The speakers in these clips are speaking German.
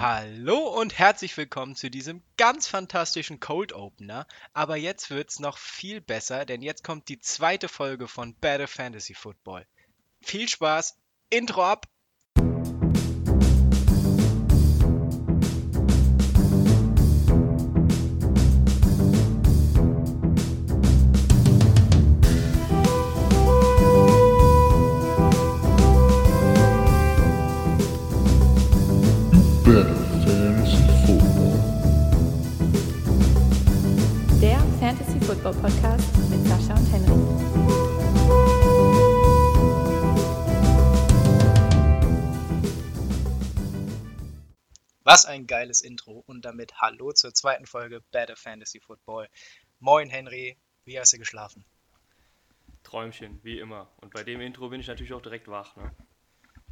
Hallo und herzlich willkommen zu diesem ganz fantastischen Cold Opener. Aber jetzt wird's noch viel besser, denn jetzt kommt die zweite Folge von Better Fantasy Football. Viel Spaß, Intro ab! Geiles Intro und damit Hallo zur zweiten Folge Better Fantasy Football. Moin Henry, wie hast du geschlafen? Träumchen, wie immer. Und bei dem Intro bin ich natürlich auch direkt wach. Ne?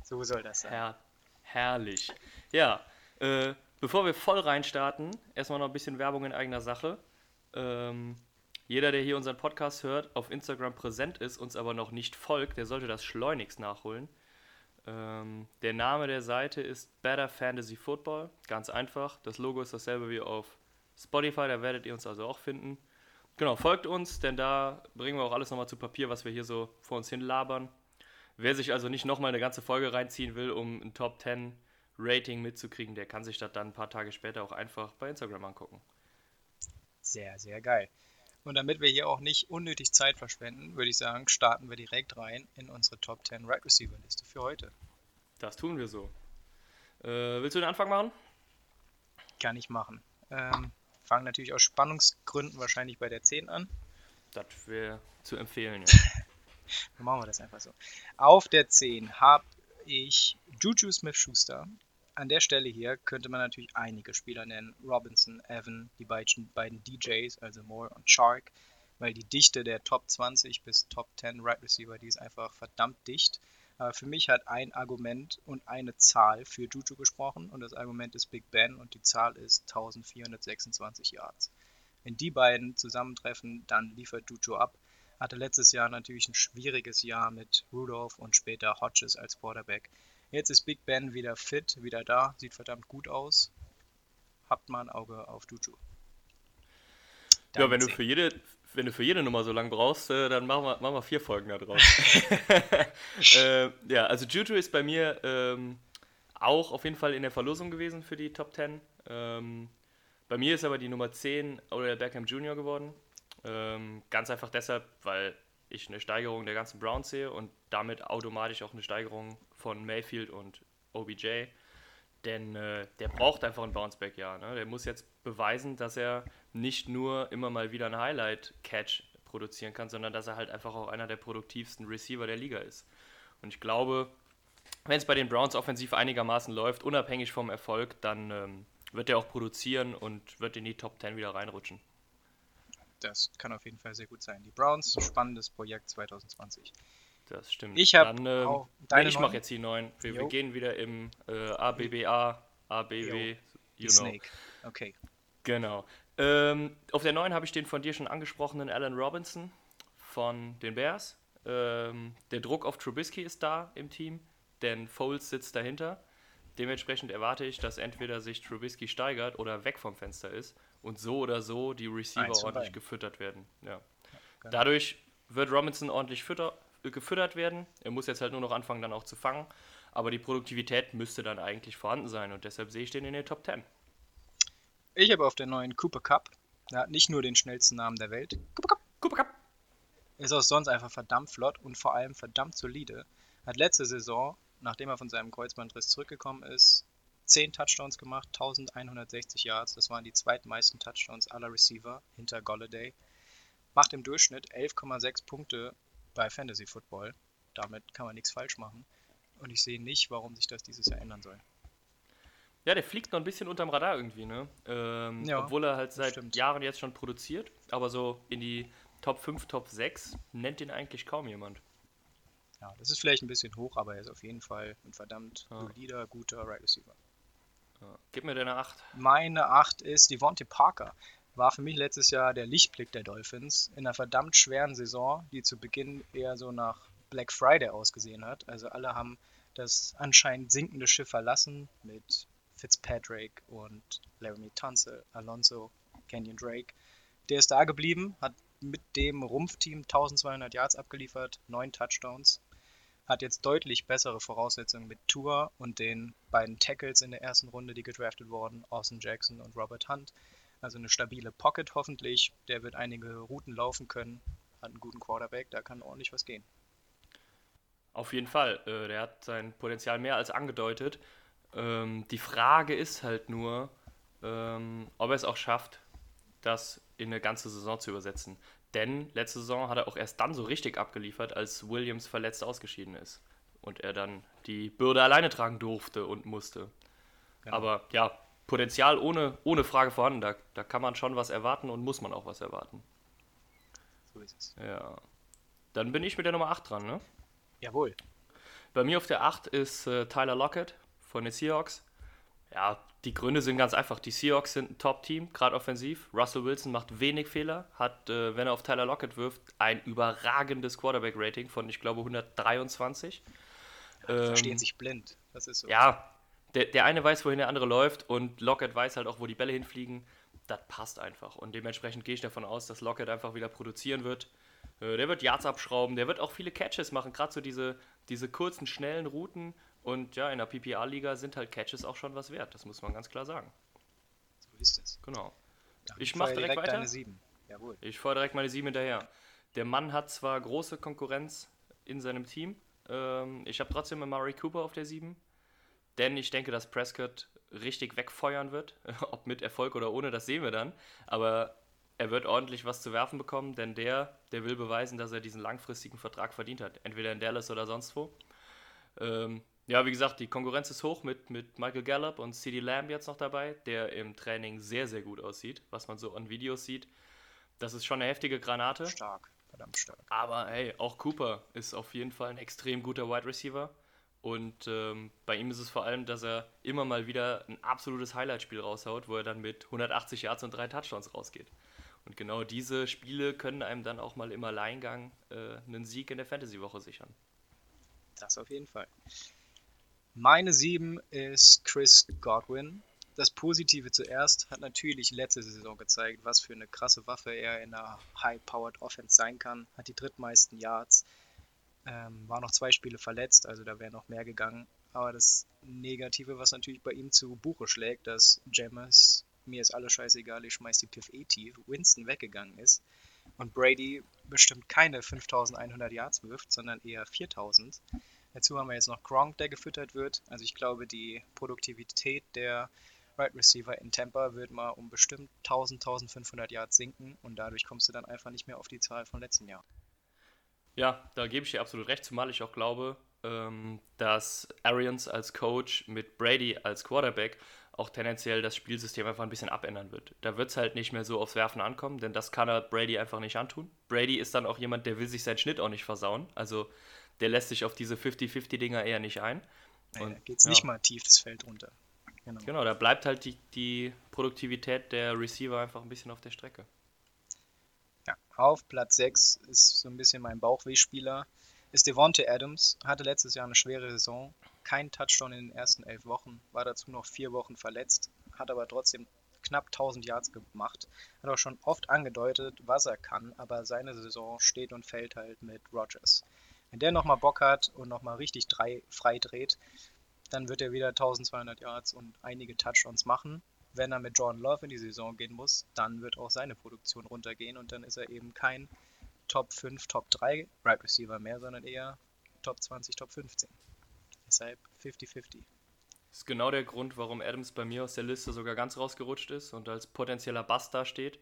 So soll das sein. Herr, herrlich. Ja, äh, bevor wir voll reinstarten, erstmal noch ein bisschen Werbung in eigener Sache. Ähm, jeder, der hier unseren Podcast hört, auf Instagram präsent ist, uns aber noch nicht folgt, der sollte das schleunigst nachholen. Ähm, der Name der Seite ist Better Fantasy Football. Ganz einfach. Das Logo ist dasselbe wie auf Spotify, da werdet ihr uns also auch finden. Genau, folgt uns, denn da bringen wir auch alles nochmal zu Papier, was wir hier so vor uns hin labern. Wer sich also nicht nochmal eine ganze Folge reinziehen will, um ein Top 10 Rating mitzukriegen, der kann sich das dann ein paar Tage später auch einfach bei Instagram angucken. Sehr, sehr geil. Und damit wir hier auch nicht unnötig Zeit verschwenden, würde ich sagen, starten wir direkt rein in unsere Top 10 Right Receiver Liste für heute. Das tun wir so. Äh, willst du den Anfang machen? Kann ich machen. Ähm, fangen natürlich aus Spannungsgründen wahrscheinlich bei der 10 an. Das wäre zu empfehlen. Ja. Dann machen wir das einfach so. Auf der 10 habe ich Juju Smith-Schuster. An der Stelle hier könnte man natürlich einige Spieler nennen. Robinson, Evan, die beiden, DJs, also Moore und Shark, weil die Dichte der Top 20 bis Top 10 Right Receiver, die ist einfach verdammt dicht. Aber für mich hat ein Argument und eine Zahl für Juju gesprochen und das Argument ist Big Ben und die Zahl ist 1426 Yards. Wenn die beiden zusammentreffen, dann liefert Juju ab. Hatte letztes Jahr natürlich ein schwieriges Jahr mit Rudolph und später Hodges als Quarterback. Jetzt ist Big Ben wieder fit, wieder da, sieht verdammt gut aus. Habt mal ein Auge auf Juju. ja, wenn du, für jede, wenn du für jede Nummer so lang brauchst, äh, dann machen wir, machen wir vier Folgen da draus. äh, ja, also Juju ist bei mir ähm, auch auf jeden Fall in der Verlosung gewesen für die Top 10. Ähm, bei mir ist aber die Nummer 10 Odell Beckham Jr. geworden. Ähm, ganz einfach deshalb, weil ich eine Steigerung der ganzen Browns sehe und damit automatisch auch eine Steigerung von Mayfield und OBJ. Denn äh, der braucht einfach ein Bounceback-Jahr. Ne? Der muss jetzt beweisen, dass er nicht nur immer mal wieder einen Highlight-Catch produzieren kann, sondern dass er halt einfach auch einer der produktivsten Receiver der Liga ist. Und ich glaube, wenn es bei den Browns offensiv einigermaßen läuft, unabhängig vom Erfolg, dann ähm, wird er auch produzieren und wird in die Top 10 wieder reinrutschen. Das kann auf jeden Fall sehr gut sein. Die Browns, spannendes Projekt 2020. Das stimmt. Ich habe auch nee, ich mache jetzt die neuen. Wir, wir gehen wieder im äh, ABBA, ABW, you Die know. Snake. Okay. Genau. Ähm, auf der 9 habe ich den von dir schon angesprochenen Alan Robinson von den Bears. Ähm, der Druck auf Trubisky ist da im Team, denn Foles sitzt dahinter. Dementsprechend erwarte ich, dass entweder sich Trubisky steigert oder weg vom Fenster ist und so oder so die Receiver ordentlich gefüttert werden. Ja. genau. Dadurch wird Robinson ordentlich fütter, äh, gefüttert werden. Er muss jetzt halt nur noch anfangen, dann auch zu fangen. Aber die Produktivität müsste dann eigentlich vorhanden sein und deshalb sehe ich den in den Top 10. Ich habe auf der neuen Cooper Cup, der hat nicht nur den schnellsten Namen der Welt, Cooper Cup, Cooper Cup. ist auch sonst einfach verdammt flott und vor allem verdammt solide. Hat letzte Saison, nachdem er von seinem Kreuzbandriss zurückgekommen ist, 10 Touchdowns gemacht, 1160 Yards. Das waren die zweitmeisten Touchdowns aller Receiver hinter Golladay. Macht im Durchschnitt 11,6 Punkte bei Fantasy Football. Damit kann man nichts falsch machen. Und ich sehe nicht, warum sich das dieses Jahr ändern soll. Ja, der fliegt noch ein bisschen unterm Radar irgendwie, ne? Ähm, Ja, obwohl er halt seit stimmt. Jahren jetzt schon produziert, aber so in die Top 5, Top 6 nennt ihn eigentlich kaum jemand. Ja, das ist vielleicht ein bisschen hoch, aber er ist auf jeden Fall ein verdammt Ja. solider, guter Right Receiver. Ja. Gib mir deine 8. Meine 8 ist Devontae Parker. War für mich letztes Jahr der Lichtblick der Dolphins in einer verdammt schweren Saison, die zu Beginn eher so nach Black Friday ausgesehen hat. Also alle haben das anscheinend sinkende Schiff verlassen mit Fitzpatrick und Laramie Tunzel, Alonso, Kenyon Drake. Der ist da geblieben, hat mit dem Rumpfteam 1200 Yards abgeliefert, 9 Touchdowns. Hat jetzt deutlich bessere Voraussetzungen mit Tour und den beiden Tackles in der ersten Runde, die gedraftet wurden, Austin Jackson und Robert Hunt. Also eine stabile Pocket hoffentlich. Der wird einige Routen laufen können. Hat einen guten Quarterback, da kann ordentlich was gehen. Auf jeden Fall. Äh, der hat sein Potenzial mehr als angedeutet. Ähm, die Frage ist halt nur, ähm, ob er es auch schafft, das in eine ganze Saison zu übersetzen. Denn letzte Saison hat er auch erst dann so richtig abgeliefert, als Williams verletzt ausgeschieden ist. Und er dann die Bürde alleine tragen durfte und musste. Genau. Aber ja, Potenzial ohne, ohne Frage vorhanden. Da, da kann man schon was erwarten und muss man auch was erwarten. So ist es. Ja. Dann bin ich mit der Nummer 8 dran, ne? Jawohl. Bei mir auf der 8 ist äh, Tyler Lockett von den Seahawks. Ja, die Gründe sind ganz einfach. Die Seahawks sind ein Top-Team, gerade offensiv. Russell Wilson macht wenig Fehler, hat, äh, wenn er auf Tyler Lockett wirft, ein überragendes Quarterback-Rating von, ich glaube, 123. Ja, ähm, verstehen sich blind. Das ist so. Ja, der, der eine weiß, wohin der andere läuft und Lockett weiß halt auch, wo die Bälle hinfliegen. Das passt einfach. Und dementsprechend gehe ich davon aus, dass Lockett einfach wieder produzieren wird. Äh, der wird Yards abschrauben, der wird auch viele Catches machen, gerade so diese, diese kurzen, schnellen Routen und ja, in der PPA-Liga sind halt Catches auch schon was wert, das muss man ganz klar sagen. So ist es. Genau. ich mache direkt, direkt weiter. Jawohl. Ich fahre direkt meine sieben hinterher. Der Mann hat zwar große Konkurrenz in seinem Team, ähm, ich habe trotzdem Murray Cooper auf der 7, denn ich denke, dass Prescott richtig wegfeuern wird. Ob mit Erfolg oder ohne, das sehen wir dann. Aber er wird ordentlich was zu werfen bekommen, denn der, der will beweisen, dass er diesen langfristigen Vertrag verdient hat. Entweder in Dallas oder sonst wo. Ähm, ja, wie gesagt, die Konkurrenz ist hoch mit, mit Michael Gallup und CD Lamb jetzt noch dabei, der im Training sehr, sehr gut aussieht, was man so an Videos sieht. Das ist schon eine heftige Granate. Stark, verdammt stark. Aber hey, auch Cooper ist auf jeden Fall ein extrem guter Wide Receiver. Und ähm, bei ihm ist es vor allem, dass er immer mal wieder ein absolutes Highlight-Spiel raushaut, wo er dann mit 180 Yards und drei Touchdowns rausgeht. Und genau diese Spiele können einem dann auch mal im Alleingang äh, einen Sieg in der Fantasy-Woche sichern. Das auf jeden Fall. Meine 7 ist Chris Godwin. Das Positive zuerst hat natürlich letzte Saison gezeigt, was für eine krasse Waffe er in einer High-Powered Offense sein kann. Hat die drittmeisten Yards, ähm, war noch zwei Spiele verletzt, also da wäre noch mehr gegangen. Aber das Negative, was natürlich bei ihm zu Buche schlägt, dass James, mir ist alles scheißegal, ich schmeiß die Piff eh tief, Winston weggegangen ist und Brady bestimmt keine 5100 Yards wirft, sondern eher 4000. Dazu haben wir jetzt noch Gronk, der gefüttert wird. Also ich glaube, die Produktivität der Right Receiver in Tampa wird mal um bestimmt 1000, 1500 Yards sinken und dadurch kommst du dann einfach nicht mehr auf die Zahl von letzten Jahr. Ja, da gebe ich dir absolut recht, zumal ich auch glaube, ähm, dass Arians als Coach mit Brady als Quarterback auch tendenziell das Spielsystem einfach ein bisschen abändern wird. Da wird es halt nicht mehr so aufs Werfen ankommen, denn das kann er Brady einfach nicht antun. Brady ist dann auch jemand, der will sich seinen Schnitt auch nicht versauen. Also der lässt sich auf diese 50-50-Dinger eher nicht ein. Und nee, geht es ja. nicht mal tief das Feld runter. Genau. genau, da bleibt halt die, die Produktivität der Receiver einfach ein bisschen auf der Strecke. Auf Platz 6 ist so ein bisschen mein Bauchwehspieler. Ist Devonte Adams, hatte letztes Jahr eine schwere Saison, kein Touchdown in den ersten elf Wochen, war dazu noch vier Wochen verletzt, hat aber trotzdem knapp 1000 Yards gemacht. Hat auch schon oft angedeutet, was er kann, aber seine Saison steht und fällt halt mit Rogers. Wenn der nochmal Bock hat und nochmal richtig drei frei dreht, dann wird er wieder 1200 Yards und einige Touchdowns machen. Wenn er mit Jordan Love in die Saison gehen muss, dann wird auch seine Produktion runtergehen und dann ist er eben kein Top 5, Top 3 Right Receiver mehr, sondern eher Top 20, Top 15. Deshalb 50-50. Das ist genau der Grund, warum Adams bei mir aus der Liste sogar ganz rausgerutscht ist und als potenzieller Bass dasteht.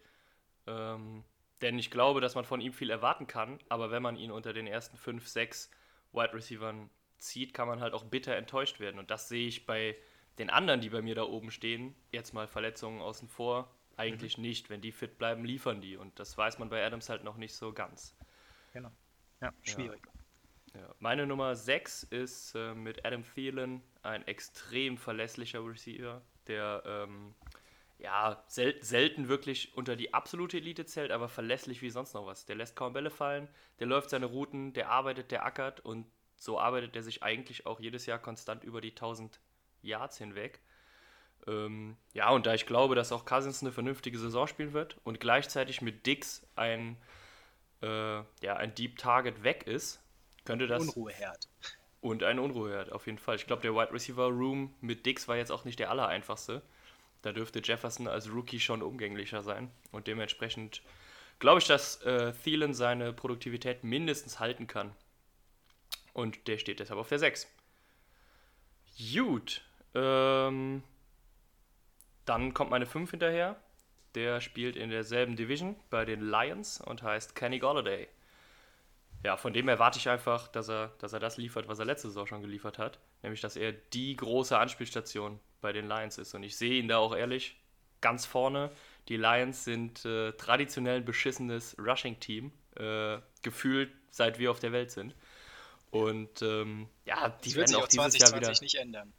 Ähm, denn ich glaube, dass man von ihm viel erwarten kann, aber wenn man ihn unter den ersten 5, 6 Wide Receivern zieht, kann man halt auch bitter enttäuscht werden. Und das sehe ich bei den anderen, die bei mir da oben stehen, jetzt mal Verletzungen außen vor, eigentlich mhm. nicht. Wenn die fit bleiben, liefern die. Und das weiß man bei Adams halt noch nicht so ganz. Genau. Ja, schwierig. Ja. Ja. Meine Nummer 6 ist äh, mit Adam Thielen ein extrem verlässlicher Receiver, der ähm, ja, sel selten wirklich unter die absolute Elite zählt, aber verlässlich wie sonst noch was. Der lässt kaum Bälle fallen, der läuft seine Routen, der arbeitet, der ackert und so arbeitet er sich eigentlich auch jedes Jahr konstant über die 1000 Yards hinweg. Ähm, ja, und da ich glaube, dass auch Cousins eine vernünftige Saison spielen wird und gleichzeitig mit Dix ein, äh, ja, ein Deep Target weg ist, könnte das. Unruheherd. Und ein Unruheherd, auf jeden Fall. Ich glaube, der Wide Receiver Room mit Dix war jetzt auch nicht der allereinfachste. Da dürfte Jefferson als Rookie schon umgänglicher sein. Und dementsprechend glaube ich, dass äh, Thielen seine Produktivität mindestens halten kann. Und der steht deshalb auf der 6. Gut. Ähm, dann kommt meine 5 hinterher. Der spielt in derselben Division bei den Lions und heißt Kenny Golladay. Ja, von dem erwarte ich einfach, dass er, dass er das liefert, was er letzte Saison schon geliefert hat. Nämlich, dass er die große Anspielstation bei den Lions ist. Und ich sehe ihn da auch ehrlich ganz vorne. Die Lions sind äh, traditionell ein beschissenes Rushing-Team, äh, gefühlt seit wir auf der Welt sind. Und ähm, ja, die werden sich auch auf dieses 2020 Jahr wieder. nicht ändern.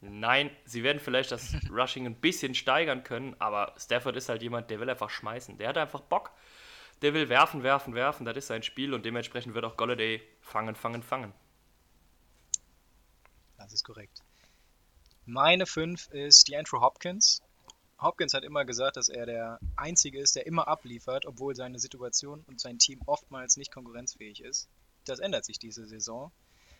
Nein, sie werden vielleicht das Rushing ein bisschen steigern können, aber Stafford ist halt jemand, der will einfach schmeißen. Der hat einfach Bock. Der will werfen, werfen, werfen. Das ist sein Spiel und dementsprechend wird auch Golladay fangen, fangen, fangen. Das ist korrekt. Meine 5 ist die Andrew Hopkins. Hopkins hat immer gesagt, dass er der Einzige ist, der immer abliefert, obwohl seine Situation und sein Team oftmals nicht konkurrenzfähig ist. Das ändert sich diese Saison.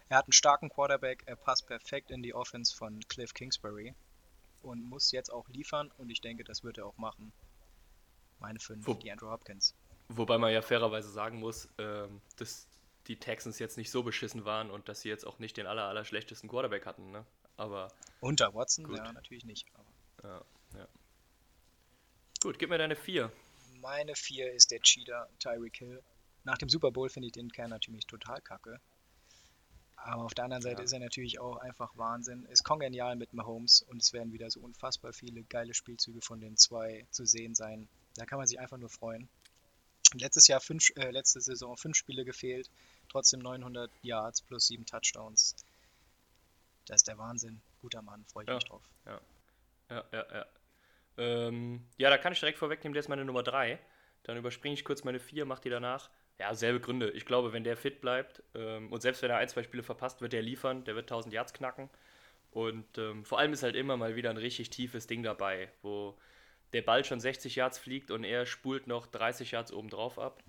Er hat einen starken Quarterback, er passt perfekt in die Offense von Cliff Kingsbury und muss jetzt auch liefern und ich denke, das wird er auch machen. Meine 5, Wo- die Andrew Hopkins. Wobei man ja fairerweise sagen muss, ähm, dass die Texans jetzt nicht so beschissen waren und dass sie jetzt auch nicht den aller, aller schlechtesten Quarterback hatten. Ne? Aber Unter Watson, Gut. ja, natürlich nicht. Ja, ja. Gut, gib mir deine 4. Meine 4 ist der Cheater Tyreek Hill. Nach dem Super Bowl finde ich den Kern natürlich total kacke. Aber auf der anderen Seite Ja. ist er natürlich auch einfach Wahnsinn. Ist kongenial mit Mahomes und es werden wieder so unfassbar viele geile Spielzüge von den zwei zu sehen sein. Da kann man sich einfach nur freuen. Letztes Jahr fünf, äh, letzte Saison fünf Spiele gefehlt, trotzdem 900 Yards plus sieben Touchdowns. Das ist der Wahnsinn. Guter Mann, freue ich Ja. mich drauf. Ja, ja, ja. Ähm, ja, da kann ich direkt vorwegnehmen, der ist meine Nummer 3. Dann überspringe ich kurz meine 4, mach die danach. Ja, selbe Gründe. Ich glaube, wenn der fit bleibt ähm, und selbst wenn er ein, zwei Spiele verpasst, wird der liefern, der wird 1000 Yards knacken. Und ähm, vor allem ist halt immer mal wieder ein richtig tiefes Ding dabei, wo der Ball schon 60 Yards fliegt und er spult noch 30 Yards obendrauf ab.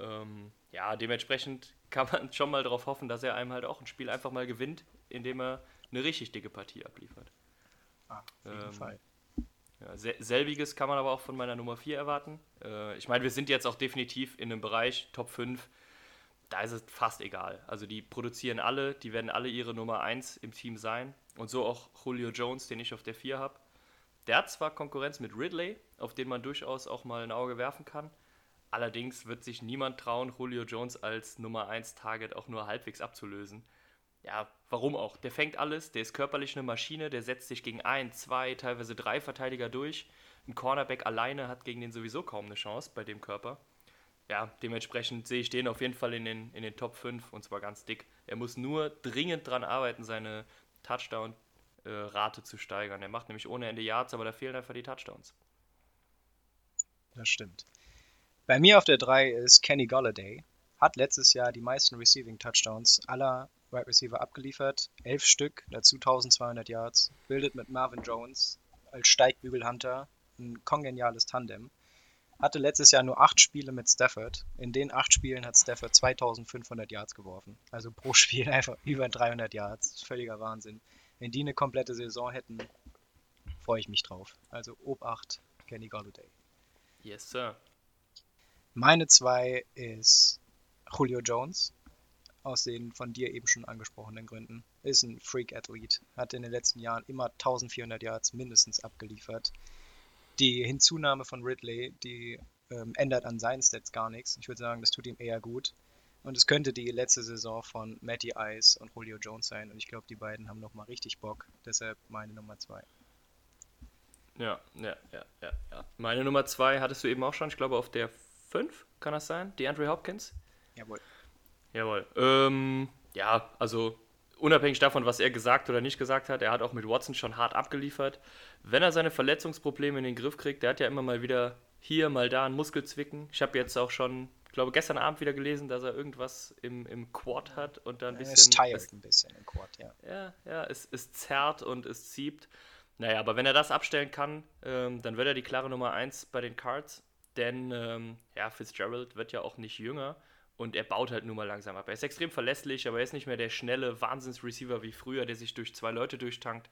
Ähm, ja, dementsprechend kann man schon mal darauf hoffen, dass er einem halt auch ein Spiel einfach mal gewinnt, indem er eine richtig dicke Partie abliefert. Ah, auf jeden Ähm, Fall. Ja, sel- selbiges kann man aber auch von meiner Nummer 4 erwarten. Äh, ich meine, wir sind jetzt auch definitiv in einem Bereich Top 5, da ist es fast egal. Also die produzieren alle, die werden alle ihre Nummer 1 im Team sein. Und so auch Julio Jones, den ich auf der 4 habe. Der hat zwar Konkurrenz mit Ridley, auf den man durchaus auch mal ein Auge werfen kann. Allerdings wird sich niemand trauen, Julio Jones als Nummer 1 Target auch nur halbwegs abzulösen. Ja, warum auch? Der fängt alles, der ist körperlich eine Maschine, der setzt sich gegen ein, zwei, teilweise drei Verteidiger durch. Ein Cornerback alleine hat gegen den sowieso kaum eine Chance bei dem Körper. Ja, dementsprechend sehe ich den auf jeden Fall in den, in den Top 5 und zwar ganz dick. Er muss nur dringend dran arbeiten, seine Touchdown-Rate zu steigern. Er macht nämlich ohne Ende Yards, aber da fehlen einfach die Touchdowns. Das stimmt. Bei mir auf der 3 ist Kenny Golladay. Hat letztes Jahr die meisten Receiving Touchdowns aller Wide Receiver abgeliefert. Elf Stück, dazu 1200 Yards. Bildet mit Marvin Jones als Steigbügelhunter ein kongeniales Tandem. Hatte letztes Jahr nur acht Spiele mit Stafford. In den acht Spielen hat Stafford 2500 Yards geworfen. Also pro Spiel einfach über 300 Yards. Völliger Wahnsinn. Wenn die eine komplette Saison hätten, freue ich mich drauf. Also Obacht, Kenny Golladay. Yes, Sir. Meine zwei ist Julio Jones, aus den von dir eben schon angesprochenen Gründen. Ist ein Freak-Athlet, hat in den letzten Jahren immer 1400 Yards mindestens abgeliefert. Die Hinzunahme von Ridley, die ähm, ändert an seinen Stats gar nichts. Ich würde sagen, das tut ihm eher gut. Und es könnte die letzte Saison von Matty Ice und Julio Jones sein. Und ich glaube, die beiden haben nochmal richtig Bock. Deshalb meine Nummer zwei. Ja, ja, ja, ja, ja. Meine Nummer 2 hattest du eben auch schon, ich glaube auf der 5, kann das sein? Die Andrew Hopkins? Jawohl. Jawohl. Ähm, ja, also unabhängig davon, was er gesagt oder nicht gesagt hat, er hat auch mit Watson schon hart abgeliefert. Wenn er seine Verletzungsprobleme in den Griff kriegt, der hat ja immer mal wieder hier, mal da einen Muskelzwicken. Ich habe jetzt auch schon, ich glaube, gestern Abend wieder gelesen, dass er irgendwas im, im Quad hat und da ein bisschen. ist tired es- ein bisschen im Quad, ja. ja, ja, es, es zerrt und es zieht. Naja, aber wenn er das abstellen kann, ähm, dann wird er die klare Nummer 1 bei den Cards. Denn ähm, ja, Fitzgerald wird ja auch nicht jünger und er baut halt nur mal langsam ab. Er ist extrem verlässlich, aber er ist nicht mehr der schnelle Wahnsinns-Receiver wie früher, der sich durch zwei Leute durchtankt.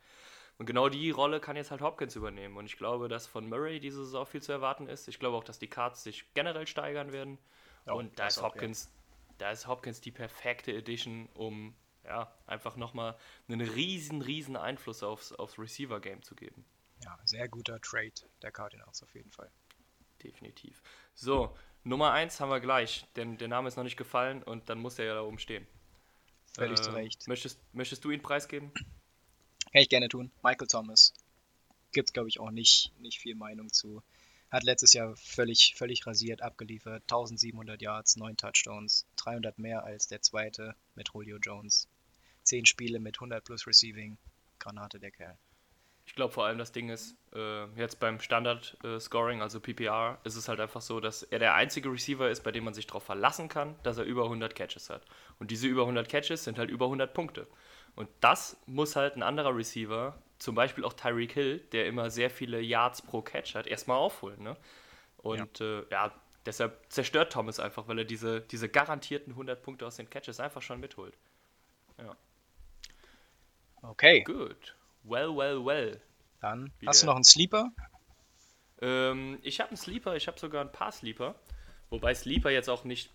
Und genau die Rolle kann jetzt halt Hopkins übernehmen. Und ich glaube, dass von Murray diese Saison viel zu erwarten ist. Ich glaube auch, dass die Cards sich generell steigern werden. Ja, und da ist Hopkins, da ist Hopkins die perfekte Edition, um ja, einfach nochmal einen riesen, riesen Einfluss aufs, aufs Receiver-Game zu geben. Ja, sehr guter Trade der Cardinals auf jeden Fall. Definitiv. So, Nummer 1 haben wir gleich, denn der Name ist noch nicht gefallen und dann muss er ja da oben stehen. Völlig äh, zu Recht. Möchtest, möchtest du ihn preisgeben? Kann ich gerne tun. Michael Thomas. Gibt es, glaube ich, auch nicht, nicht viel Meinung zu. Hat letztes Jahr völlig, völlig rasiert abgeliefert. 1700 Yards, 9 Touchdowns, 300 mehr als der zweite mit Julio Jones. 10 Spiele mit 100 plus Receiving. Granate der Kerl. Ich glaube vor allem das Ding ist, äh, jetzt beim Standard-Scoring, äh, also PPR, ist es halt einfach so, dass er der einzige Receiver ist, bei dem man sich darauf verlassen kann, dass er über 100 Catches hat. Und diese über 100 Catches sind halt über 100 Punkte. Und das muss halt ein anderer Receiver, zum Beispiel auch Tyreek Hill, der immer sehr viele Yards pro Catch hat, erstmal aufholen. Ne? Und ja. Äh, ja, deshalb zerstört Thomas einfach, weil er diese, diese garantierten 100 Punkte aus den Catches einfach schon mitholt. Ja. Okay. Gut. Well, well, well. Dann Wie hast du noch einen Sleeper? Ähm, ich habe einen Sleeper, ich habe sogar ein paar Sleeper. Wobei Sleeper jetzt auch nicht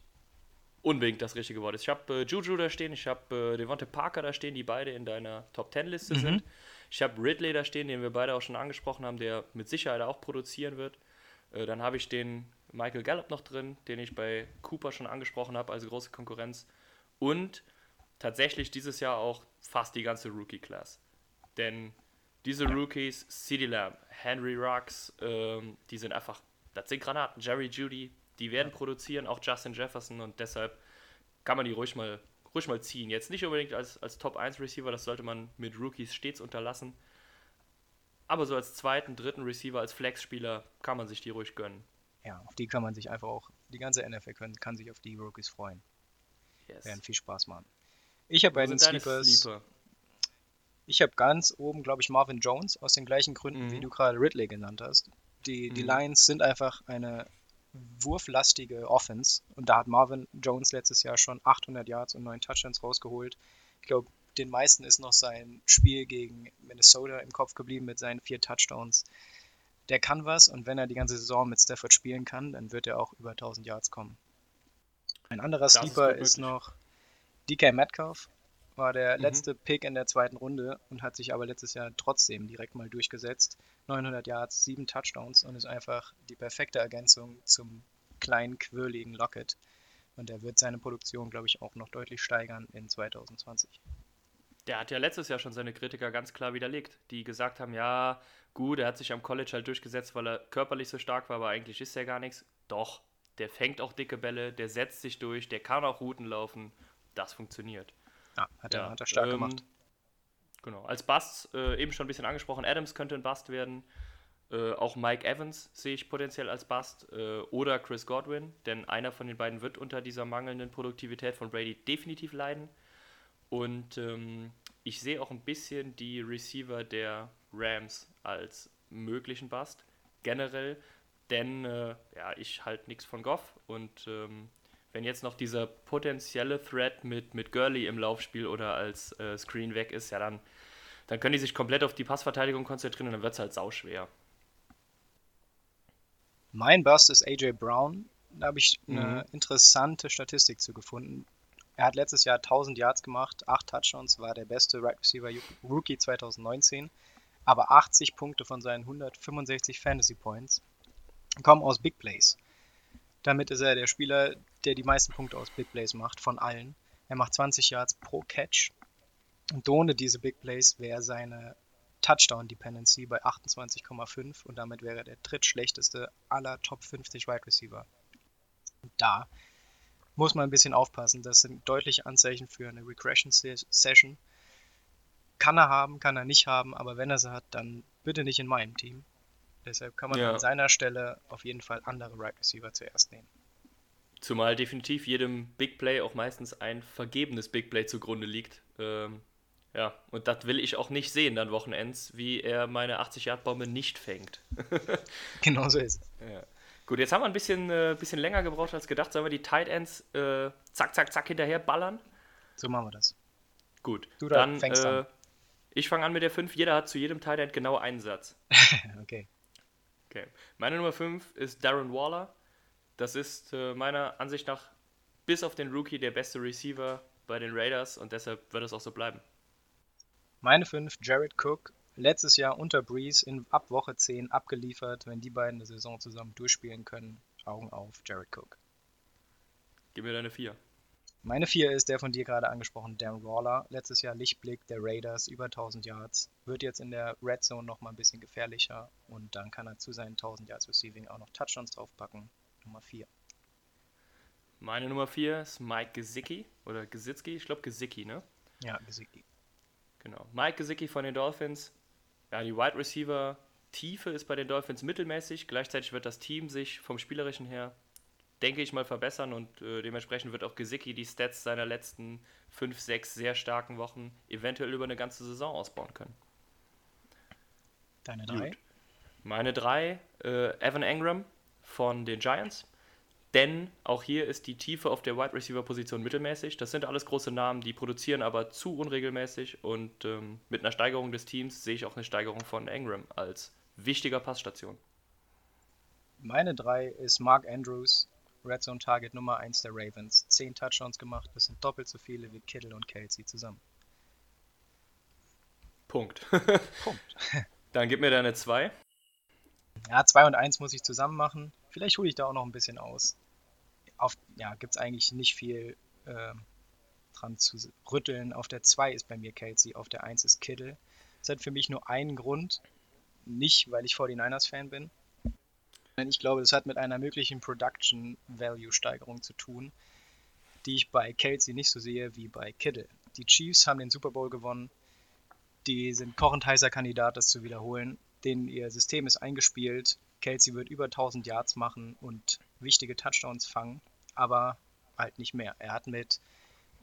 unbedingt das richtige Wort ist. Ich habe äh, Juju da stehen, ich habe äh, Devonte Parker da stehen, die beide in deiner Top 10 Liste mhm. sind. Ich habe Ridley da stehen, den wir beide auch schon angesprochen haben, der mit Sicherheit auch produzieren wird. Äh, dann habe ich den Michael Gallup noch drin, den ich bei Cooper schon angesprochen habe als große Konkurrenz. Und tatsächlich dieses Jahr auch fast die ganze Rookie-Class. Denn diese Rookies, CD Lamb, Henry Rux, ähm, die sind einfach, das sind Granaten. Jerry Judy, die werden produzieren, auch Justin Jefferson und deshalb kann man die ruhig mal, ruhig mal ziehen. Jetzt nicht unbedingt als, als Top 1 Receiver, das sollte man mit Rookies stets unterlassen. Aber so als zweiten, dritten Receiver, als Flex-Spieler kann man sich die ruhig gönnen. Ja, auf die kann man sich einfach auch, die ganze NFL können, kann sich auf die Rookies freuen. Yes. Werden viel Spaß machen. Ich habe bei den Sleepers. Sleeper? Ich habe ganz oben, glaube ich, Marvin Jones aus den gleichen Gründen, mhm. wie du gerade Ridley genannt hast. Die, die mhm. Lions sind einfach eine wurflastige Offense und da hat Marvin Jones letztes Jahr schon 800 Yards und 9 Touchdowns rausgeholt. Ich glaube, den meisten ist noch sein Spiel gegen Minnesota im Kopf geblieben mit seinen vier Touchdowns. Der kann was und wenn er die ganze Saison mit Stafford spielen kann, dann wird er auch über 1000 Yards kommen. Ein anderer Sleeper ist, ist noch DK Metcalf war der mhm. letzte Pick in der zweiten Runde und hat sich aber letztes Jahr trotzdem direkt mal durchgesetzt. 900 Yards, 7 Touchdowns und ist einfach die perfekte Ergänzung zum kleinen, quirligen Lockett. Und er wird seine Produktion, glaube ich, auch noch deutlich steigern in 2020. Der hat ja letztes Jahr schon seine Kritiker ganz klar widerlegt, die gesagt haben, ja, gut, er hat sich am College halt durchgesetzt, weil er körperlich so stark war, aber eigentlich ist er gar nichts. Doch, der fängt auch dicke Bälle, der setzt sich durch, der kann auch Routen laufen. Das funktioniert. Ja, hat er, ja, hat er stark ähm, gemacht. Genau, als Bust äh, eben schon ein bisschen angesprochen, Adams könnte ein Bust werden. Äh, auch Mike Evans sehe ich potenziell als Bust äh, oder Chris Godwin, denn einer von den beiden wird unter dieser mangelnden Produktivität von Brady definitiv leiden. Und ähm, ich sehe auch ein bisschen die Receiver der Rams als möglichen Bust generell, denn äh, ja, ich halte nichts von Goff und ähm, wenn jetzt noch dieser potenzielle Threat mit, mit Gurley im Laufspiel oder als äh, Screen weg ist, ja, dann, dann können die sich komplett auf die Passverteidigung konzentrieren und dann wird es halt sauschwer. Mein Bust ist AJ Brown. Da habe ich eine mhm. interessante Statistik zu gefunden. Er hat letztes Jahr 1000 Yards gemacht, 8 Touchdowns, war der beste Right Receiver Rookie 2019. Aber 80 Punkte von seinen 165 Fantasy Points kommen aus Big Plays. Damit ist er der Spieler, der die meisten Punkte aus Big Plays macht, von allen. Er macht 20 Yards pro Catch. Und ohne diese Big Plays wäre seine Touchdown Dependency bei 28,5 und damit wäre er der drittschlechteste aller Top 50 Wide Receiver. Und da muss man ein bisschen aufpassen. Das sind deutliche Anzeichen für eine Regression Session. Kann er haben, kann er nicht haben, aber wenn er sie hat, dann bitte nicht in meinem Team. Deshalb kann man ja. an seiner Stelle auf jeden Fall andere Right Receiver zuerst nehmen. Zumal definitiv jedem Big Play auch meistens ein vergebenes Big Play zugrunde liegt. Ähm, Ja, und das will ich auch nicht sehen dann Wochenends, wie er meine 80-Yard-Bombe nicht fängt. genau so ist es. Ja. Gut, jetzt haben wir ein bisschen, äh, bisschen länger gebraucht als gedacht. Sollen wir die Tight Ends äh, zack, zack, zack hinterher ballern? So machen wir das. Gut, Du da dann fängst äh, an. ich fange an mit der 5. Jeder hat zu jedem Tight End genau einen Satz. okay. Okay. Meine Nummer 5 ist Darren Waller. Das ist äh, meiner Ansicht nach bis auf den Rookie der beste Receiver bei den Raiders und deshalb wird es auch so bleiben. Meine 5, Jared Cook. Letztes Jahr unter Breeze in, ab Woche 10 abgeliefert. Wenn die beiden eine Saison zusammen durchspielen können, Augen auf, Jared Cook. Gib mir deine 4. Meine 4 ist der von dir gerade angesprochene Darren Waller. Letztes Jahr Lichtblick der Raiders, über 1000 Yards. Wird jetzt in der Red Zone nochmal ein bisschen gefährlicher und dann kann er zu seinen 1000 Yards Receiving auch noch Touchdowns draufpacken. Nummer 4. Meine Nummer 4 ist Mike Gesicki oder Gesicki, ich glaube Gesicki, ne? Ja, Gesicki. Genau. Mike Gesicki von den Dolphins. Ja, die Wide Receiver Tiefe ist bei den Dolphins mittelmäßig. Gleichzeitig wird das Team sich vom Spielerischen her, denke ich mal, verbessern und äh, dementsprechend wird auch Gesicki die Stats seiner letzten 5, 6 sehr starken Wochen eventuell über eine ganze Saison ausbauen können. Deine 3. Gut. Meine 3, äh, Evan Engram von den Giants. Denn auch hier ist die Tiefe auf der Wide Receiver Position mittelmäßig. Das sind alles große Namen, die produzieren aber zu unregelmäßig und ähm, mit einer Steigerung des Teams sehe ich auch eine Steigerung von Engram als wichtiger Passstation. Meine 3 ist Mark Andrews, Red Zone Target Nummer 1 der Ravens. 10 Touchdowns gemacht, das sind doppelt so viele wie Kittle und Kelsey zusammen. Punkt. Punkt. Dann gib mir deine 2. Ja, 2 und 1 muss ich zusammen machen. Vielleicht hole ich da auch noch ein bisschen aus. Auf, ja, gibt es eigentlich nicht viel äh, dran zu rütteln. Auf der 2 ist bei mir Kelsey, auf der 1 ist Kittle. Das hat für mich nur einen Grund. Nicht, weil ich 49ers-Fan bin. Ich glaube, das hat mit einer möglichen Production Value Steigerung zu tun, die ich bei Kelsey nicht so sehe wie bei Kittle. Die Chiefs haben den Super Bowl gewonnen. Die sind kochend heißer Kandidat, das zu wiederholen. Denn ihr System ist eingespielt. Kelsey wird über 1000 Yards machen und wichtige Touchdowns fangen, aber halt nicht mehr. Er hat mit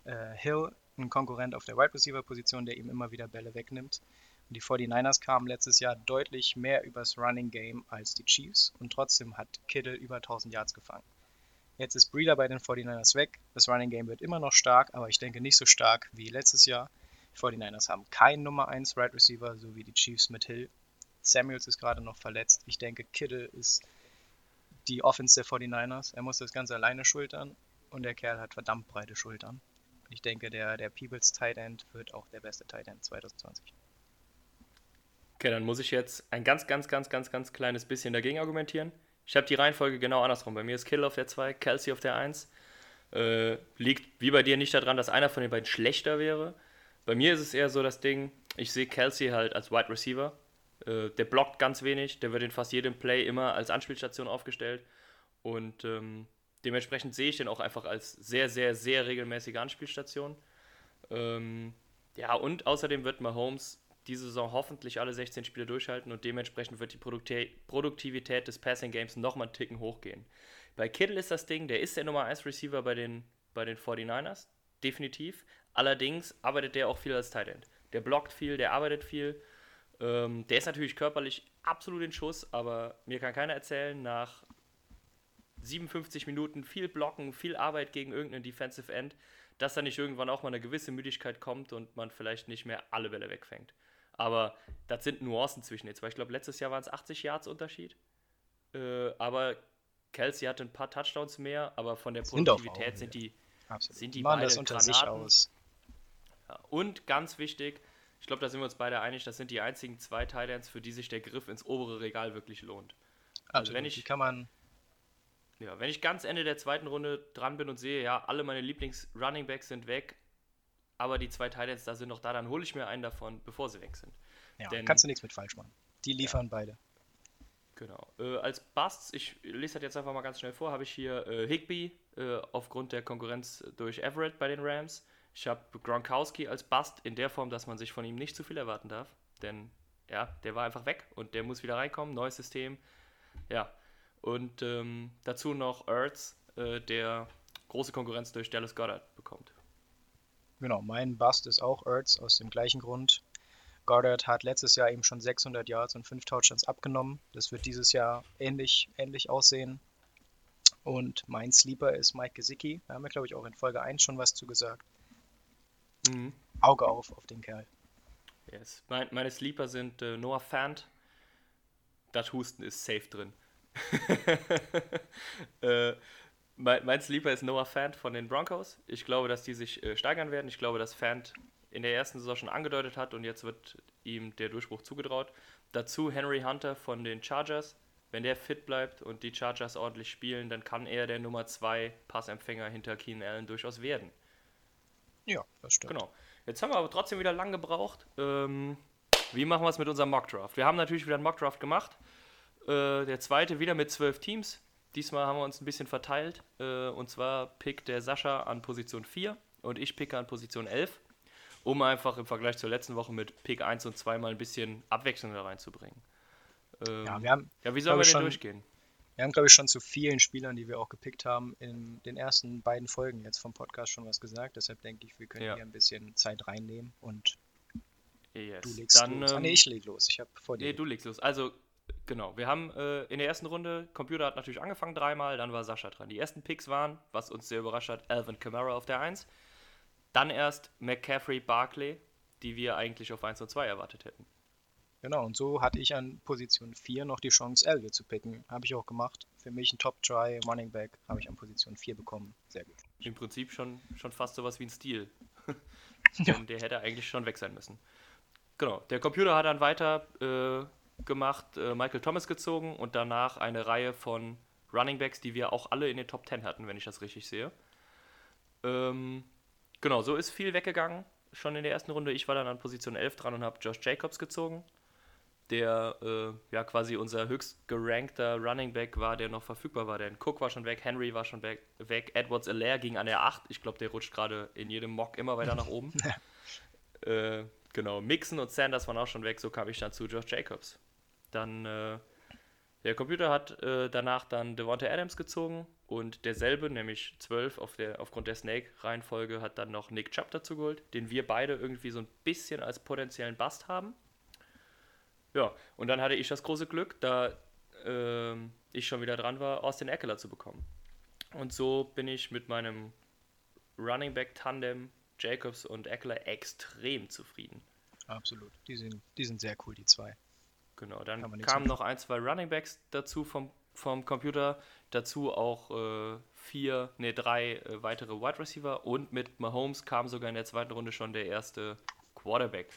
äh, Hill einen Konkurrent auf der Wide Receiver Position, der ihm immer wieder Bälle wegnimmt. Und die 49ers kamen letztes Jahr deutlich mehr übers Running Game als die Chiefs und trotzdem hat Kittle über 1000 Yards gefangen. Jetzt ist Breeder bei den 49ers weg. Das Running Game wird immer noch stark, aber ich denke nicht so stark wie letztes Jahr. Die 49ers haben keinen Nummer 1 Wide Receiver, so wie die Chiefs mit Hill. Samuels ist gerade noch verletzt. Ich denke, Kittle ist die Offense der 49ers. Er muss das Ganze alleine schultern und der Kerl hat verdammt breite Schultern. Ich denke, der, der Peebles Tight End wird auch der beste Tight End 2020. Okay, dann muss ich jetzt ein ganz, ganz, ganz, ganz, ganz kleines bisschen dagegen argumentieren. Ich habe die Reihenfolge genau andersrum. Bei mir ist Kill auf der 2, Kelsey auf der 1. Äh, liegt wie bei dir nicht daran, dass einer von den beiden schlechter wäre. Bei mir ist es eher so das Ding, ich sehe Kelsey halt als Wide Receiver. Äh, der blockt ganz wenig, der wird in fast jedem Play immer als Anspielstation aufgestellt. Und ähm, dementsprechend sehe ich den auch einfach als sehr, sehr, sehr regelmäßige Anspielstation. Ähm, ja, und außerdem wird Mahomes diese Saison hoffentlich alle 16 Spiele durchhalten und dementsprechend wird die Produkti Produktivität des Passing Games nochmal einen Ticken hochgehen. Bei Kittle ist das Ding, der ist der Nummer 1 Receiver bei den, bei den 49ers, definitiv. Allerdings arbeitet der auch viel als Tight End. Der blockt viel, der arbeitet viel. Ähm, der ist natürlich körperlich absolut in Schuss, aber mir kann keiner erzählen, nach 57 Minuten viel Blocken, viel Arbeit gegen irgendeinen Defensive End, dass da nicht irgendwann auch mal eine gewisse Müdigkeit kommt und man vielleicht nicht mehr alle Bälle wegfängt. Aber das sind Nuancen zwischen jetzt, weil ich glaube, letztes Jahr waren es 80 Yards Unterschied. Äh, aber Kelsey hatte ein paar Touchdowns mehr, aber von der Sind Produktivität auch sind die, Absolut. sind die beide das unter Granaten. sich aus. Ja, und ganz wichtig, ich glaube, da sind wir uns beide einig, das sind die einzigen zwei Titans, für die sich der Griff ins obere Regal wirklich lohnt. Also Absolut. wenn Die ich- kann man Ja, wenn ich ganz Ende der zweiten Runde dran bin und sehe, ja, alle meine Lieblings-Runningbacks sind weg, aber die zwei Titans da sind noch da, dann hole ich mir einen davon, bevor sie weg sind. Ja, Denn- kannst du nichts mit falsch machen. Die liefern beide. Genau. Äh, als Busts, ich lese das jetzt einfach mal ganz schnell vor, habe ich hier äh, Higby äh, aufgrund der Konkurrenz durch Everett bei den Rams. Ich habe Gronkowski als Bust in der Form, dass man sich von ihm nicht zu viel erwarten darf. Denn ja, der war einfach weg und der muss wieder reinkommen. Neues System. Ja. Und ähm, dazu noch Ertz, äh, der große Konkurrenz durch Dallas Goddard bekommt. Genau, mein Bust ist auch Ertz aus dem gleichen Grund. Goddard hat letztes Jahr eben schon 600 Yards und 5 Touchdowns abgenommen. Das wird dieses Jahr ähnlich, ähnlich aussehen. Und mein Sleeper ist Mike Gesicki. Da haben wir, glaube ich, auch in Folge 1 schon was zu gesagt. Mhm. Auge auf auf den Kerl. Yes. Mein, meine Sleeper sind äh, Noah Fant. Das Husten ist safe drin. äh, mein, mein, Sleeper ist Noah Fant von den Broncos. Ich glaube, dass die sich äh, steigern werden. Ich glaube, dass Fant in der ersten Saison schon angedeutet hat und jetzt wird ihm der Durchbruch zugetraut. Dazu Henry Hunter von den Chargers. Wenn der fit bleibt und die Chargers ordentlich spielen, dann kann er der Nummer 2 Passempfänger hinter Keenan Allen durchaus werden. Ja, das stimmt. Genau. Jetzt haben wir aber trotzdem wieder lang gebraucht. Ähm, wie machen wir es mit unserem Mockdraft? Wir haben natürlich wieder einen Mockdraft gemacht. Äh, der zweite wieder mit zwölf Teams. Diesmal haben wir uns ein bisschen verteilt. Äh, und zwar pickt der Sascha an Position 4 und ich picke an Position 11, um einfach im Vergleich zur letzten Woche mit Pick 1 und 2 mal ein bisschen Abwechslung da reinzubringen. Ähm, ja, wir haben, ja, wie sollen wir denn schon, durchgehen? Wir haben, glaube ich, schon zu vielen Spielern, die wir auch gepickt haben, in den ersten beiden Folgen jetzt vom Podcast schon was gesagt. Deshalb denke ich, wir können ja. hier ein bisschen Zeit reinnehmen und yes. du legst Dann, los. Ähm, ah, nee, ich leg los. Ich habe vor dir. Nee, du legst los. Also Genau, wir haben äh, in der ersten Runde, Computer hat natürlich angefangen dreimal, dann war Sascha dran. Die ersten Picks waren, was uns sehr überrascht hat, Alvin Kamara auf der 1. Dann erst McCaffrey, Barkley, die wir eigentlich auf 1 und 2 erwartet hätten. Genau, und so hatte ich an Position 4 noch die Chance, Elliott zu picken. Habe ich auch gemacht. Für mich ein Top-Try, Running Back, habe ich an Position 4 bekommen. Sehr gut. Im Prinzip schon, schon fast sowas wie ein Stil. ja. Der hätte eigentlich schon weg sein müssen. Genau, der Computer hat dann weiter äh, gemacht, äh, Michael Thomas gezogen und danach eine Reihe von Running Backs, die wir auch alle in den Top 10 hatten, wenn ich das richtig sehe. Ähm, genau, so ist viel weggegangen, schon in der ersten Runde. Ich war dann an Position 11 dran und habe Josh Jacobs gezogen, der äh, ja quasi unser höchst gerankter Running Back war, der noch verfügbar war. Denn Cook war schon weg, Henry war schon weg, weg Edwards Alaire ging an der 8. Ich glaube, der rutscht gerade in jedem Mock immer weiter nach oben. äh, genau, Mixon und Sanders waren auch schon weg, so kam ich dann zu Josh Jacobs. Dann, äh, der Computer hat äh, danach dann Devonta Adams gezogen und derselbe, nämlich 12 auf der, aufgrund der Snake-Reihenfolge, hat dann noch Nick Chubb dazu geholt, den wir beide irgendwie so ein bisschen als potenziellen Bust haben. Ja, und dann hatte ich das große Glück, da äh, ich schon wieder dran war, Austin Eckler zu bekommen. Und so bin ich mit meinem Running Back Tandem Jacobs und Eckler extrem zufrieden. Absolut. Die sind, die sind sehr cool, die zwei. Genau, dann kamen noch ein, zwei Running Backs dazu vom, vom Computer, dazu auch äh, vier, ne, drei äh, weitere Wide Receiver und mit Mahomes kam sogar in der zweiten Runde schon der erste Quarterback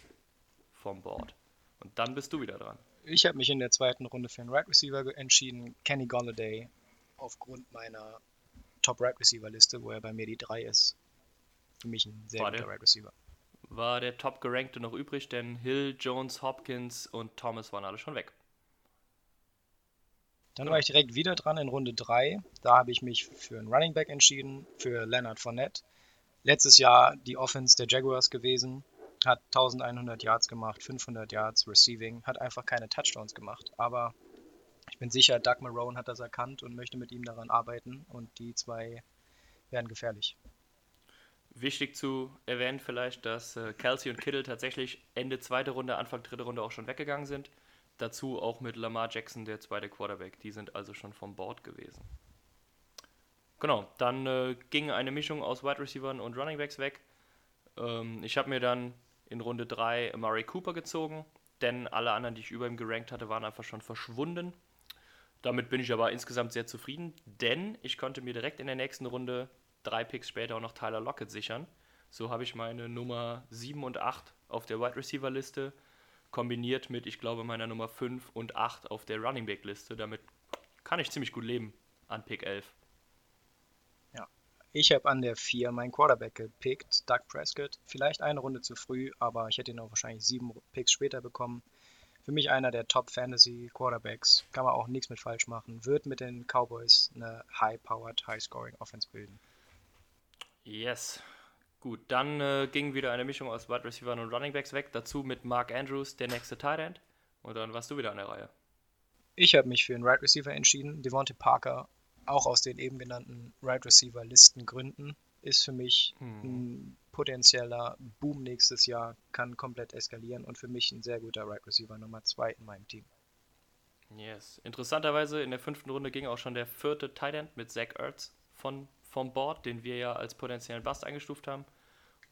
vom Board. Und dann bist du wieder dran. Ich habe mich in der zweiten Runde für einen Wide Receiver entschieden, Kenny Golladay, aufgrund meiner Top Wide Receiver Liste, wo er bei mir die 3 ist. Für mich ein sehr guter Wide Receiver war der top gerankte noch übrig, denn Hill, Jones, Hopkins und Thomas waren alle schon weg. Dann war ich direkt wieder dran in Runde 3. Da habe ich mich für einen Running Back entschieden, für Leonard Fournette. Letztes Jahr die Offense der Jaguars gewesen, hat 1100 Yards gemacht, 500 Yards Receiving, hat einfach keine Touchdowns gemacht. Aber ich bin sicher, Doug Marone hat das erkannt und möchte mit ihm daran arbeiten und die zwei werden gefährlich. Wichtig zu erwähnen vielleicht, dass äh, Kelsey und Kittle tatsächlich Ende zweite Runde, Anfang dritte Runde auch schon weggegangen sind. Dazu auch mit Lamar Jackson, der zweite Quarterback. Die sind also schon vom Board gewesen. Genau, dann äh, ging eine Mischung aus Wide Receivers und Running Backs weg. Ähm, ich habe mir dann in Runde 3 Murray Cooper gezogen, denn alle anderen, die ich über ihm gerankt hatte, waren einfach schon verschwunden. Damit bin ich aber insgesamt sehr zufrieden, denn ich konnte mir direkt in der nächsten Runde drei Picks später auch noch Tyler Lockett sichern. So habe ich meine Nummer 7 und 8 auf der Wide Receiver Liste kombiniert mit, ich glaube, meiner Nummer 5 und 8 auf der Running Back Liste. Damit kann ich ziemlich gut leben an Pick 11. Ich habe an der 4 meinen Quarterback gepickt, Doug Prescott. Vielleicht eine Runde zu früh, aber ich hätte ihn auch wahrscheinlich sieben Picks später bekommen. Für mich einer der Top Fantasy Quarterbacks. Kann man auch nichts mit falsch machen. Wird mit den Cowboys eine High-Powered, High-Scoring Offense bilden. Yes. Gut, dann äh, ging wieder eine Mischung aus Wide Receiver und Running Backs weg. Dazu mit Mark Andrews, der nächste Tight End. Und dann warst du wieder an der Reihe. Ich habe mich für einen Wide Receiver entschieden. Devontae Parker, auch aus den eben genannten Wide Receiver Listen Gründen, ist für mich hm. ein potenzieller Boom nächstes Jahr, kann komplett eskalieren und für mich ein sehr guter Right Receiver Nummer 2 in meinem Team. Yes. Interessanterweise in der fünften Runde ging auch schon der vierte Tight End mit Zach Ertz von, vom Board, den wir ja als potenziellen Bust eingestuft haben.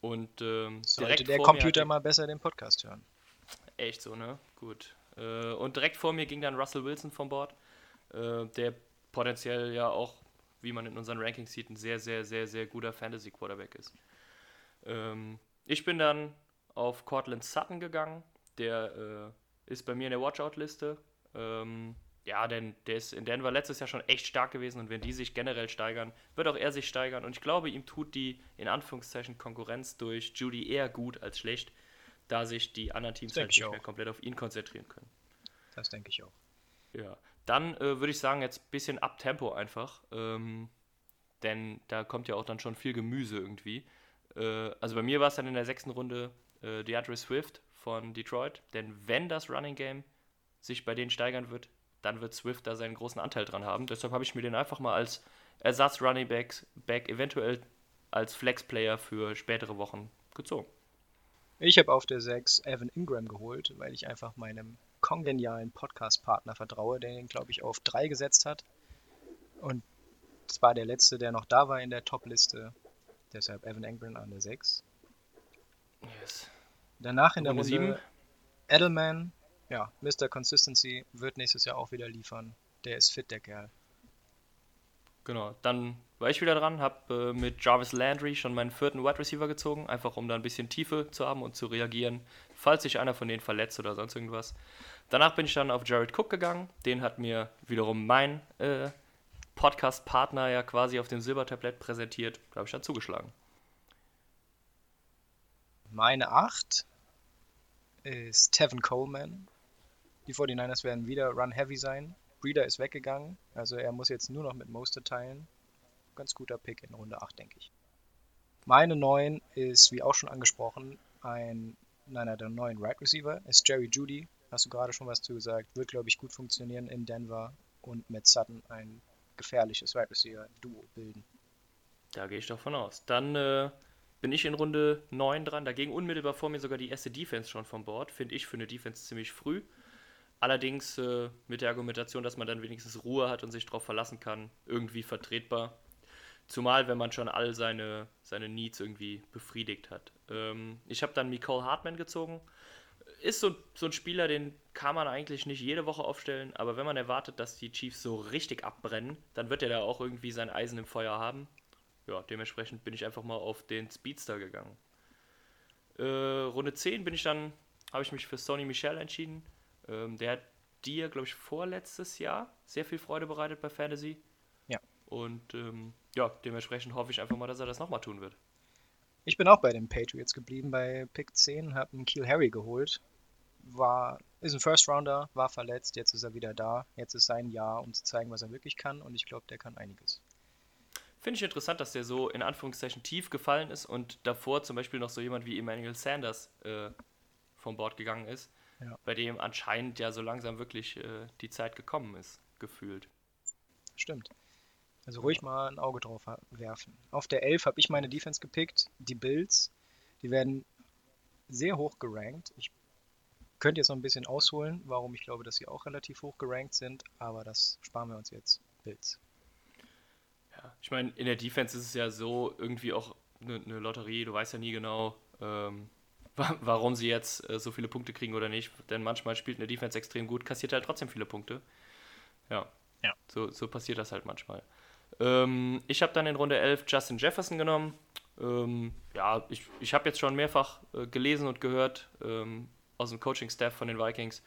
Und ähm, Sollte der Computer mal besser den Podcast hören. Echt so, ne? Gut. Äh, und direkt vor mir ging dann Russell Wilson vom Board, äh, der potenziell ja auch, wie man in unseren Rankings sieht, ein sehr, sehr, sehr, sehr guter Fantasy-Quarterback ist. Ähm, ich bin dann auf Cortland Sutton gegangen. Der äh, ist bei mir in der Watchout-Liste. Ähm, ja, denn der ist in Denver letztes Jahr schon echt stark gewesen und wenn die sich generell steigern, wird auch er sich steigern. Und ich glaube, ihm tut die in Anführungszeichen Konkurrenz durch Judy eher gut als schlecht, da sich die anderen Teams halt nicht mehr komplett auf ihn konzentrieren können. Das denke ich auch. Ja, dann äh, würde ich sagen, jetzt ein bisschen Abtempo einfach. Ähm, denn da kommt ja auch dann schon viel Gemüse irgendwie. Äh, also bei mir war es dann in der sechsten Runde äh, DeAndre Swift von Detroit. Denn wenn das Running Game sich bei denen steigern wird, dann wird Swift da seinen großen Anteil dran haben. Deshalb habe ich mir den einfach mal als Ersatz Running Back, Back eventuell als Flex-Player für spätere Wochen gezogen. Ich habe auf der 6 Evan Ingram geholt, weil ich einfach meinem kongenialen Podcast-Partner vertraue, der ihn, glaube ich, auf 3 gesetzt hat. Und zwar der letzte, der noch da war in der Top-Liste. Deshalb Evan Ingram an der 6. Yes. Danach in der Runde, Runde Edelman, ja, Mr. Consistency wird nächstes Jahr auch wieder liefern. Der ist fit, der Kerl. Genau, dann war ich wieder dran, habe äh, mit Jarvis Landry schon meinen vierten Wide Receiver gezogen, einfach um da ein bisschen Tiefe zu haben und zu reagieren, falls sich einer von denen verletzt oder sonst irgendwas. Danach bin ich dann auf Jared Cook gegangen, den hat mir wiederum mein äh, Podcast-Partner ja quasi auf dem Silbertablett präsentiert, da habe ich dann zugeschlagen. Meine 8 ist Tevin Coleman die 49ers werden wieder run-heavy sein. Breeder ist weggegangen, also er muss jetzt nur noch mit Moster teilen. Ganz guter Pick in Runde 8, denke ich. Meine 9 ist, wie auch schon angesprochen, ein, einer der neuen Right Receiver, ist Jerry Judy. Hast du gerade schon was zu gesagt. Wird, glaube ich, gut funktionieren in Denver und mit Sutton ein gefährliches Right Receiver-Duo bilden. Da gehe ich davon aus. Dann äh, bin ich in Runde 9 dran. Dagegen unmittelbar vor mir sogar die erste Defense schon vom Board. Finde ich für eine Defense ziemlich früh. Allerdings äh, mit der Argumentation, dass man dann wenigstens Ruhe hat und sich darauf verlassen kann, irgendwie vertretbar. Zumal, wenn man schon all seine, seine Needs irgendwie befriedigt hat. Ähm, ich habe dann Nicole Hartman gezogen. Ist so, so ein Spieler, den kann man eigentlich nicht jede Woche aufstellen, aber wenn man erwartet, dass die Chiefs so richtig abbrennen, dann wird er da auch irgendwie sein Eisen im Feuer haben. Ja, dementsprechend bin ich einfach mal auf den Speedster gegangen. Äh, Runde 10 bin ich dann, habe ich mich für Sony Michel entschieden ähm, der hat dir, glaube ich, vorletztes Jahr sehr viel Freude bereitet bei Fantasy. Ja. Und ähm, ja, dementsprechend hoffe ich einfach mal, dass er das nochmal tun wird. Ich bin auch bei den Patriots geblieben, bei Pick 10, habe einen Kiel Harry geholt. War, ist ein First Rounder, war verletzt, jetzt ist er wieder da. Jetzt ist sein Jahr, um zu zeigen, was er wirklich kann und ich glaube, der kann einiges. Finde ich interessant, dass der so in Anführungszeichen tief gefallen ist und davor zum Beispiel noch so jemand wie Emmanuel Sanders äh, vom Bord gegangen ist ja. bei dem anscheinend ja so langsam wirklich äh, die Zeit gekommen ist, gefühlt. Stimmt. Also ruhig mal ein Auge drauf werfen. Auf der 11 habe ich meine Defense gepickt, die Bills. Die werden sehr hoch gerankt. Ich könnte jetzt noch ein bisschen ausholen, warum ich glaube, dass sie auch relativ hoch gerankt sind, aber das sparen wir uns jetzt. Bills. Ja, ich meine, in der Defense ist es ja so irgendwie auch eine, eine Lotterie. Du weißt ja nie genau, ähm, warum sie jetzt äh, so viele Punkte kriegen oder nicht. Denn manchmal spielt eine Defense extrem gut, kassiert halt trotzdem viele Punkte. Ja. ja. So, so passiert das halt manchmal. Ähm, ich habe dann in Runde 11 Justin Jefferson genommen. Ähm, ja, ich, ich habe jetzt schon mehrfach äh, gelesen und gehört ähm, aus dem Coaching-Staff von den Vikings,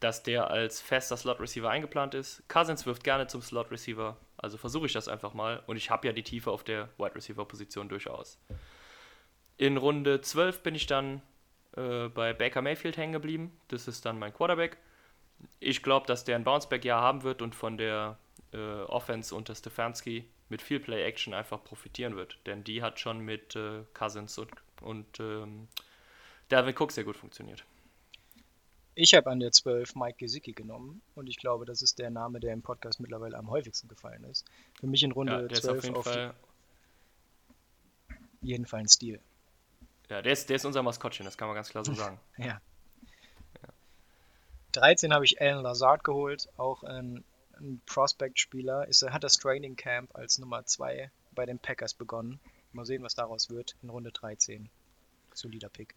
dass der als fester Slot-Receiver eingeplant ist. Cousins wirft gerne zum Slot-Receiver, also versuche ich das einfach mal. Und ich habe ja die Tiefe auf der Wide-Receiver-Position durchaus. In Runde 12 bin ich dann äh, bei Baker Mayfield hängen geblieben. Das ist dann mein Quarterback. Ich glaube, dass der ein Bounceback-Jahr haben wird und von der äh, Offense unter Stefanski mit viel Play-Action einfach profitieren wird. Denn die hat schon mit äh, Cousins und, und ähm, Dalvin Cook sehr gut funktioniert. Ich habe an der 12 Mike Gesicki genommen und ich glaube, das ist der Name, der im Podcast mittlerweile am häufigsten gefallen ist. Für mich in Runde ja, 12 auf jeden, auf Fall jeden Fall ein Stil. Ja, der ist, der ist unser Maskottchen, das kann man ganz klar so sagen. ja. 13 habe ich Alan Lazard geholt, auch ein, ein Prospect-Spieler. Er hat das Training Camp als Nummer 2 bei den Packers begonnen. Mal sehen, was daraus wird in Runde 13. Solider Pick.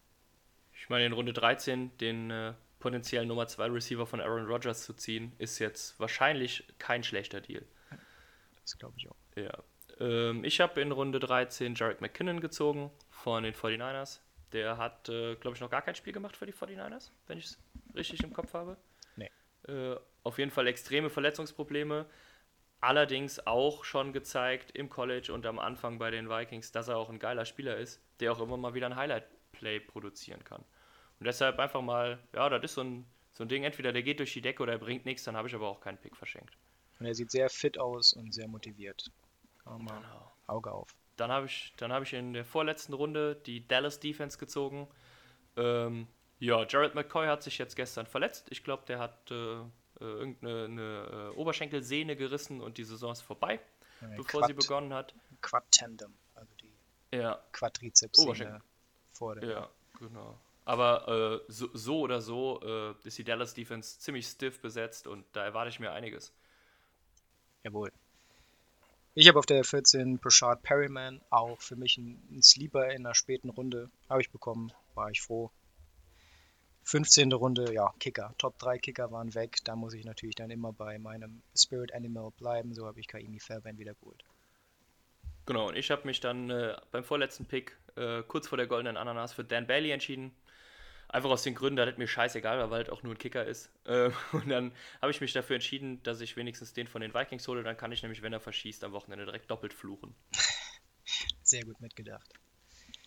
Ich meine, in Runde 13 den äh, potenziellen Nummer 2 Receiver von Aaron Rodgers zu ziehen, ist jetzt wahrscheinlich kein schlechter Deal. Das glaube ich auch. Ja. Ähm, ich habe in Runde 13 Jarek McKinnon gezogen von den 49ers. Der hat, äh, glaube ich, noch gar kein Spiel gemacht für die 49ers, wenn ich es richtig im Kopf habe. Nee. Äh, auf jeden Fall extreme Verletzungsprobleme. Allerdings auch schon gezeigt im College und am Anfang bei den Vikings, dass er auch ein geiler Spieler ist, der auch immer mal wieder ein Highlight-Play produzieren kann. Und deshalb einfach mal, ja, das ist so ein, so ein Ding, entweder der geht durch die Decke oder er bringt nichts, dann habe ich aber auch keinen Pick verschenkt. Und er sieht sehr fit aus und sehr motiviert. Genau. Auge auf. Dann habe ich, hab ich in der vorletzten Runde die Dallas Defense gezogen. Ähm, ja, Jared McCoy hat sich jetzt gestern verletzt. Ich glaube, der hat äh, äh irgendeine eine, äh, Oberschenkelsehne gerissen und die Saison ist vorbei, ja, bevor Quad, sie begonnen hat. Quad-Tandem, also die ja. Quadrizeps vor dem. Ja, genau. Aber äh, so, so, oder so äh, ist die Dallas Defense ziemlich stiff besetzt und da erwarte ich mir einiges. Jawohl. Ich habe auf der 14 Prashad Perryman, auch für mich ein, ein Sleeper in der späten Runde, habe ich bekommen, war ich froh. 15. Runde, ja, Kicker. Top 3 Kicker waren weg. Da muss ich natürlich dann immer bei meinem Spirit Animal bleiben. So habe ich Kaimi Fairbairn wieder geholt. Genau, und ich habe mich dann äh, beim vorletzten Pick äh, kurz vor der goldenen Ananas für Dan Bailey entschieden. Einfach aus den Gründen, da das mir scheißegal war, weil halt auch nur ein Kicker ist. Ähm, und dann habe ich mich dafür entschieden, dass ich wenigstens den von den Vikings hole. Dann kann ich nämlich, wenn er verschießt, am Wochenende direkt doppelt fluchen. Sehr gut mitgedacht.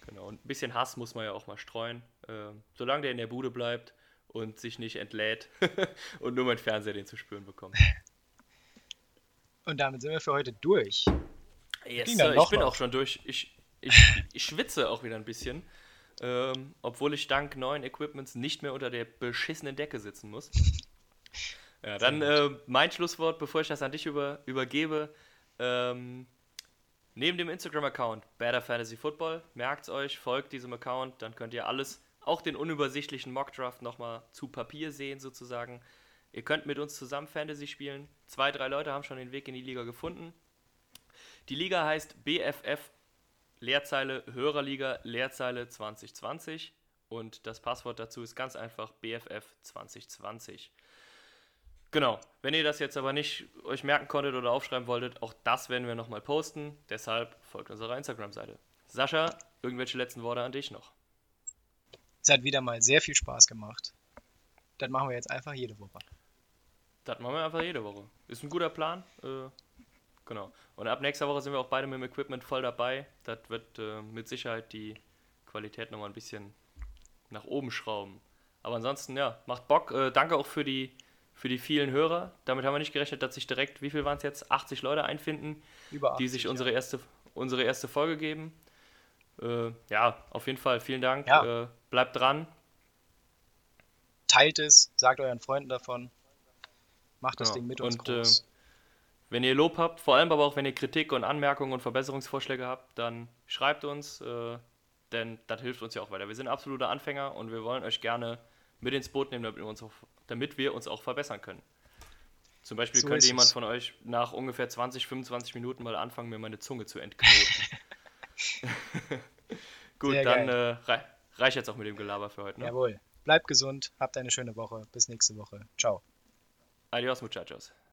Genau, und ein bisschen Hass muss man ja auch mal streuen. Ähm, solange der in der Bude bleibt und sich nicht entlädt und nur mein Fernseher den zu spüren bekommt. Und damit sind wir für heute durch. Yes, ich bin was. auch schon durch. Ich, ich, ich schwitze auch wieder ein bisschen ähm, obwohl ich dank neuen Equipments nicht mehr unter der beschissenen Decke sitzen muss. Ja, dann äh, mein Schlusswort, bevor ich das an dich über, übergebe. Ähm, neben dem Instagram-Account Better Fantasy Football, merkt euch, folgt diesem Account, dann könnt ihr alles, auch den unübersichtlichen Mockdraft nochmal zu Papier sehen sozusagen. Ihr könnt mit uns zusammen Fantasy spielen. Zwei, drei Leute haben schon den Weg in die Liga gefunden. Die Liga heißt BFF Leerzeile Hörerliga Leerzeile 2020 und das Passwort dazu ist ganz einfach BFF 2020. Genau, wenn ihr das jetzt aber nicht euch merken konntet oder aufschreiben wolltet, auch das werden wir nochmal posten. Deshalb folgt unserer Instagram-Seite. Sascha, irgendwelche letzten Worte an dich noch? Es hat wieder mal sehr viel Spaß gemacht. Das machen wir jetzt einfach jede Woche. Das machen wir einfach jede Woche. Ist ein guter Plan. Äh, Genau. Und ab nächster Woche sind wir auch beide mit dem Equipment voll dabei. Das wird äh, mit Sicherheit die Qualität nochmal ein bisschen nach oben schrauben. Aber ansonsten, ja, macht Bock. Äh, danke auch für die, für die vielen Hörer. Damit haben wir nicht gerechnet, dass sich direkt, wie viel waren es jetzt? 80 Leute einfinden, 80, die sich unsere, ja. erste, unsere erste Folge geben. Äh, ja, auf jeden Fall, vielen Dank. Ja. Äh, bleibt dran. Teilt es, sagt euren Freunden davon. Macht das genau. Ding mit uns und, äh, groß. Wenn ihr Lob habt, vor allem aber auch wenn ihr Kritik und Anmerkungen und Verbesserungsvorschläge habt, dann schreibt uns, äh, denn das hilft uns ja auch weiter. Wir sind absolute Anfänger und wir wollen euch gerne mit ins Boot nehmen, damit wir uns auch, wir uns auch verbessern können. Zum Beispiel so könnte jemand es. von euch nach ungefähr 20, 25 Minuten mal anfangen, mir meine Zunge zu entknoten. Gut, Sehr dann äh, reicht jetzt auch mit dem Gelaber für heute. Ne? Jawohl. Bleibt gesund, habt eine schöne Woche. Bis nächste Woche. Ciao. Adios, muchachos.